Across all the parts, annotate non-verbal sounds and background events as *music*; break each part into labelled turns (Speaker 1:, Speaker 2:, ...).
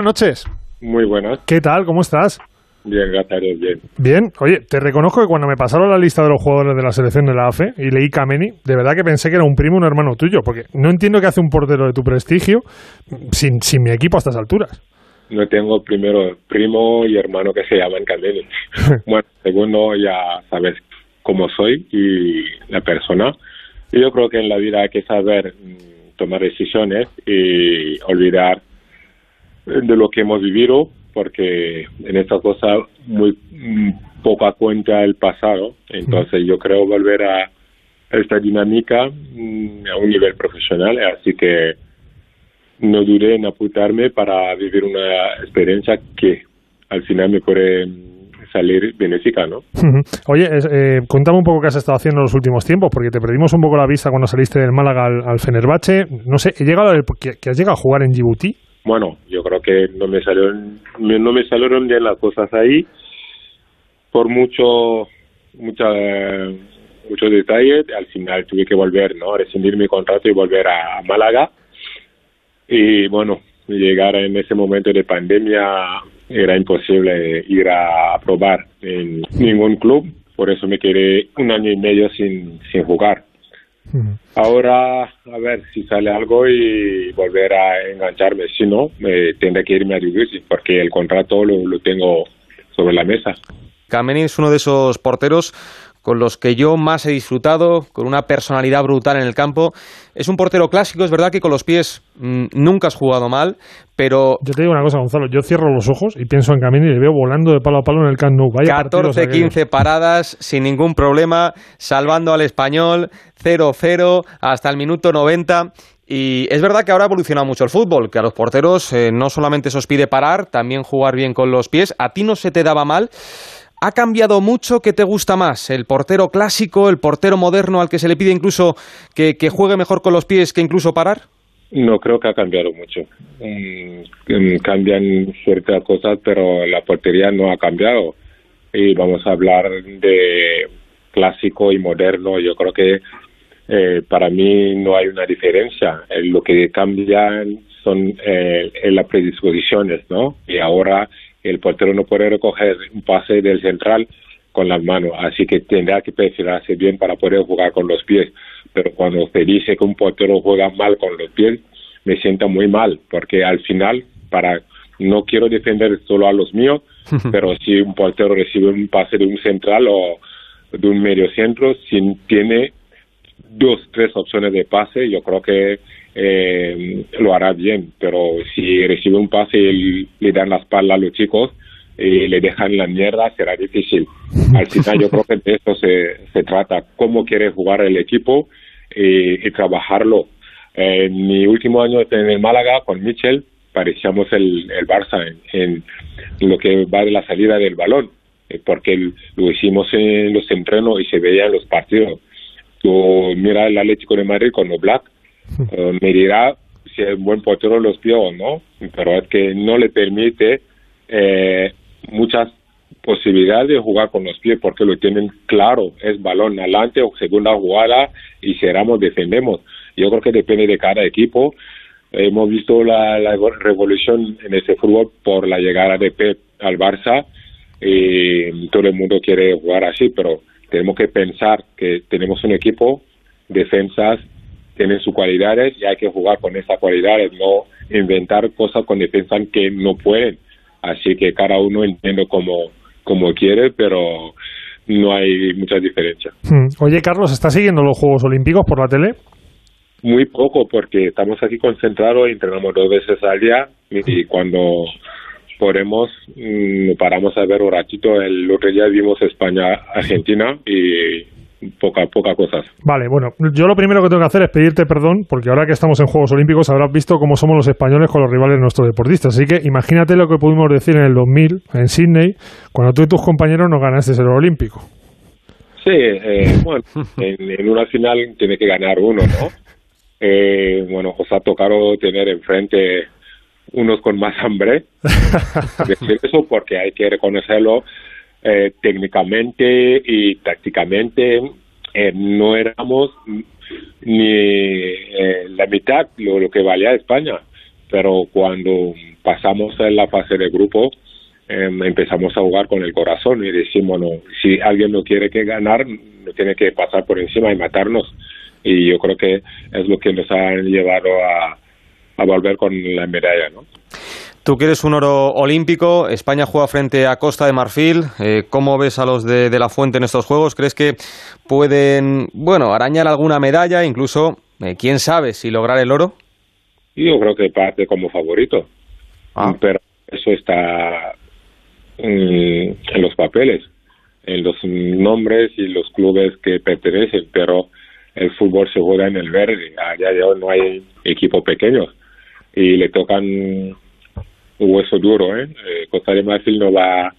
Speaker 1: Buenas noches.
Speaker 2: Muy buenas.
Speaker 1: ¿Qué tal? ¿Cómo estás?
Speaker 2: Bien, gracias, bien.
Speaker 1: Bien. Oye, te reconozco que cuando me pasaron la lista de los jugadores de la selección de la AFE y leí Kameni, de verdad que pensé que era un primo, un hermano tuyo, porque no entiendo qué hace un portero de tu prestigio sin, sin mi equipo a estas alturas.
Speaker 2: No tengo primero primo y hermano que se llaman Kameni. *laughs* bueno, segundo, ya sabes cómo soy y la persona. Y yo creo que en la vida hay que saber mm, tomar decisiones y olvidar de lo que hemos vivido, porque en esta cosa muy mm, poca cuenta el pasado. Entonces yo creo volver a esta dinámica mm, a un nivel profesional, así que no dudé en apuntarme para vivir una experiencia que al final me puede salir benéfica.
Speaker 1: Oye, eh, cuéntame un poco qué has estado haciendo en los últimos tiempos, porque te perdimos un poco la vista cuando saliste del Málaga al, al Fenerbahce. No sé, he llegado a, que, que has llegado a jugar en Djibouti.
Speaker 2: Bueno, yo creo que no me salieron, no me salieron bien las cosas ahí por mucho, mucha, muchos detalles. Al final tuve que volver, ¿no? Rescindir mi contrato y volver a, Málaga. Y bueno, llegar en ese momento de pandemia era imposible ir a probar en ningún club. Por eso me quedé un año y medio sin, sin jugar. Ahora, a ver si sale algo y volver a engancharme. Si no, me tendré que irme a Djibouti porque el contrato lo, lo tengo sobre la mesa.
Speaker 3: Kameni es uno de esos porteros con los que yo más he disfrutado, con una personalidad brutal en el campo. Es un portero clásico, es verdad que con los pies mmm, nunca has jugado mal, pero...
Speaker 1: Yo te digo una cosa, Gonzalo, yo cierro los ojos y pienso en Camini y le veo volando de palo a palo en el Camp Nou. Vaya
Speaker 3: 14, 15 paradas sin ningún problema, salvando al español, 0-0 hasta el minuto 90. Y es verdad que ahora ha evolucionado mucho el fútbol, que a los porteros eh, no solamente se os pide parar, también jugar bien con los pies. ¿A ti no se te daba mal? ¿Ha cambiado mucho? ¿Qué te gusta más? ¿El portero clásico, el portero moderno al que se le pide incluso que, que juegue mejor con los pies que incluso parar?
Speaker 2: No creo que ha cambiado mucho. Mm, cambian ciertas cosas, pero la portería no ha cambiado. Y vamos a hablar de clásico y moderno. Yo creo que eh, para mí no hay una diferencia. Eh, lo que cambian son eh, las predisposiciones, ¿no? Y ahora el portero no puede recoger un pase del central con las manos, así que tendrá que presionarse bien para poder jugar con los pies. Pero cuando se dice que un portero juega mal con los pies, me siento muy mal, porque al final, para no quiero defender solo a los míos, *laughs* pero si un portero recibe un pase de un central o de un medio centro, si tiene dos, tres opciones de pase, yo creo que eh, lo hará bien, pero si recibe un pase y le dan la espalda a los chicos y le dejan la mierda, será difícil. *laughs* Al final yo creo que de esto se, se trata, cómo quiere jugar el equipo y, y trabajarlo. En mi último año en el Málaga con Michel parecíamos el, el Barça en, en, lo que va de la salida del balón, eh, porque lo hicimos en los entrenos y se veía en los partidos. Tú mira el Atlético de Madrid con Black uh, me dirá si es un buen portero los pies o no, pero es que no le permite eh, muchas posibilidades de jugar con los pies porque lo tienen claro, es balón adelante o segunda jugada y cerramos, defendemos. Yo creo que depende de cada equipo. Hemos visto la, la revolución en este fútbol por la llegada de Pep al Barça y todo el mundo quiere jugar así, pero tenemos que pensar que tenemos un equipo, defensas tienen sus cualidades y hay que jugar con esas cualidades, no inventar cosas cuando piensan que no pueden. Así que cada uno entiende como, como quiere, pero no hay mucha diferencia.
Speaker 1: Oye, Carlos, ¿estás siguiendo los Juegos Olímpicos por la tele?
Speaker 2: Muy poco, porque estamos aquí concentrados entrenamos dos veces al día y cuando podemos mmm, paramos a ver un ratito. El otro día vimos España-Argentina y poca, poca cosas.
Speaker 1: Vale, bueno, yo lo primero que tengo que hacer es pedirte perdón, porque ahora que estamos en Juegos Olímpicos habrás visto cómo somos los españoles con los rivales de nuestros deportistas. Así que imagínate lo que pudimos decir en el 2000, en Sydney, cuando tú y tus compañeros no ganaste el olímpico.
Speaker 2: Sí, eh, *laughs* bueno, en, en, una final tiene que ganar uno, ¿no? *laughs* Eh, bueno, os ha tocado tener enfrente unos con más hambre. *laughs* Decir eso porque hay que reconocerlo eh, técnicamente y tácticamente eh, no éramos ni eh, la mitad lo, lo que valía España. pero cuando pasamos en la fase de grupo, em, empezamos a jugar con el corazón y decimos, no, si alguien no quiere que ganar, no tiene que pasar por encima y matarnos. Y yo creo que es lo que nos ha llevado a, a volver con la medalla, ¿no?
Speaker 3: Tú quieres un oro olímpico, España juega frente a Costa de Marfil. Eh, ¿Cómo ves a los de, de, la Fuente en estos juegos? ¿Crees que pueden, bueno, arañar alguna medalla, incluso, eh, quién sabe, si lograr el oro?
Speaker 2: Yo creo que parte como favorito, ah. pero eso está en, en los papeles, en los nombres y los clubes que pertenecen, pero el fútbol se juega en el verde, allá ya no hay equipos pequeños y le tocan un hueso duro, ¿eh? eh Costa de Marfil no va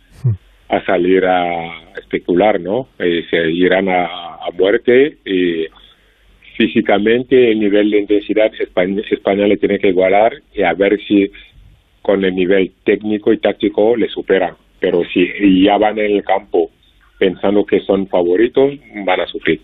Speaker 2: a salir a especular, ¿no? Eh, se irán a, a, muerte y físicamente el nivel de intensidad España, España le tiene que igualar y a ver si con el nivel técnico y táctico le superan. Pero si ya van en el campo pensando que son favoritos, van a sufrir.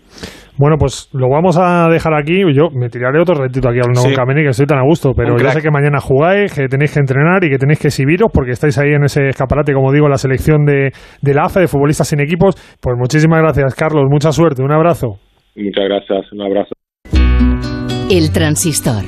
Speaker 1: Bueno, pues lo vamos a dejar aquí. Yo me tiraré otro ratito aquí al nuevo sí. Cameni, que estoy tan a gusto, pero ya sé que mañana jugáis, que tenéis que entrenar y que tenéis que exhibiros porque estáis ahí en ese escaparate, como digo, la selección de, de la AFE, de futbolistas sin equipos. Pues muchísimas gracias, Carlos. Mucha suerte. Un abrazo.
Speaker 2: Muchas gracias. Un abrazo.
Speaker 4: El transistor.